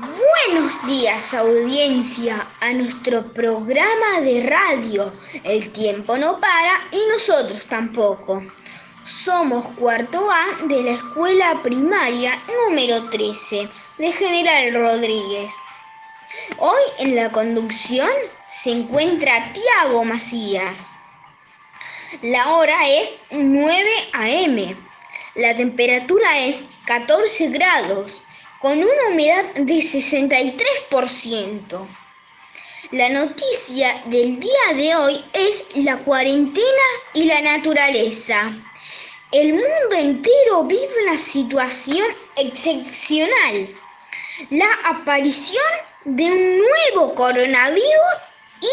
Buenos días audiencia a nuestro programa de radio. El tiempo no para y nosotros tampoco. Somos cuarto A de la escuela primaria número 13 de General Rodríguez. Hoy en la conducción se encuentra Tiago Macías. La hora es 9 a.m. La temperatura es 14 grados con una humedad de 63%. La noticia del día de hoy es la cuarentena y la naturaleza. El mundo entero vive una situación excepcional. La aparición de un nuevo coronavirus y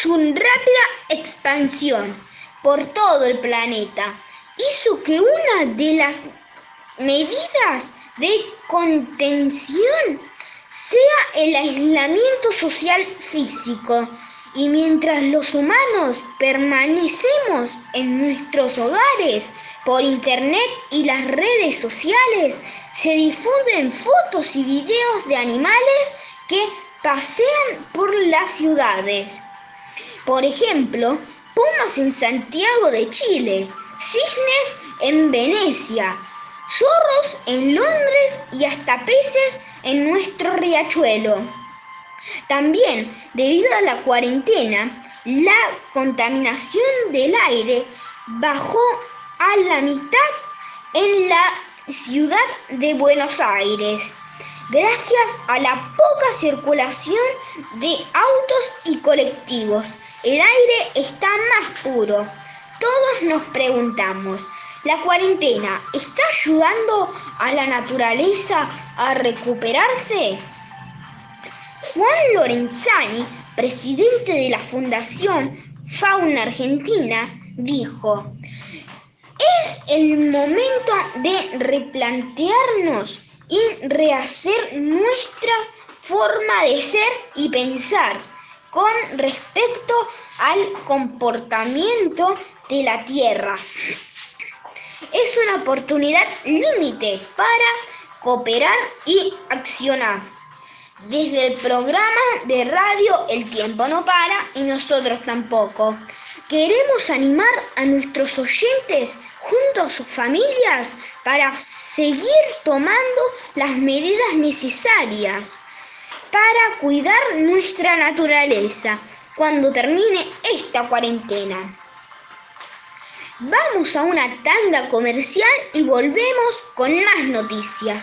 su rápida expansión por todo el planeta hizo que una de las medidas de contención sea el aislamiento social físico y mientras los humanos permanecemos en nuestros hogares por internet y las redes sociales, se difunden fotos y videos de animales que pasean por las ciudades. Por ejemplo, pumas en Santiago de Chile, cisnes en Venecia, zorros en Londres y hasta peces en nuestro riachuelo. También, debido a la cuarentena, la contaminación del aire bajó a la mitad en la ciudad de Buenos Aires, gracias a la poca circulación de autos y colectivos. El aire está más puro. Todos nos preguntamos, ¿La cuarentena está ayudando a la naturaleza a recuperarse? Juan Lorenzani, presidente de la Fundación Fauna Argentina, dijo, es el momento de replantearnos y rehacer nuestra forma de ser y pensar con respecto al comportamiento de la Tierra es una oportunidad límite para cooperar y accionar. Desde el programa de radio El tiempo no para y nosotros tampoco. Queremos animar a nuestros oyentes junto a sus familias para seguir tomando las medidas necesarias para cuidar nuestra naturaleza cuando termine esta cuarentena. Vamos a una tanda comercial y volvemos con más noticias.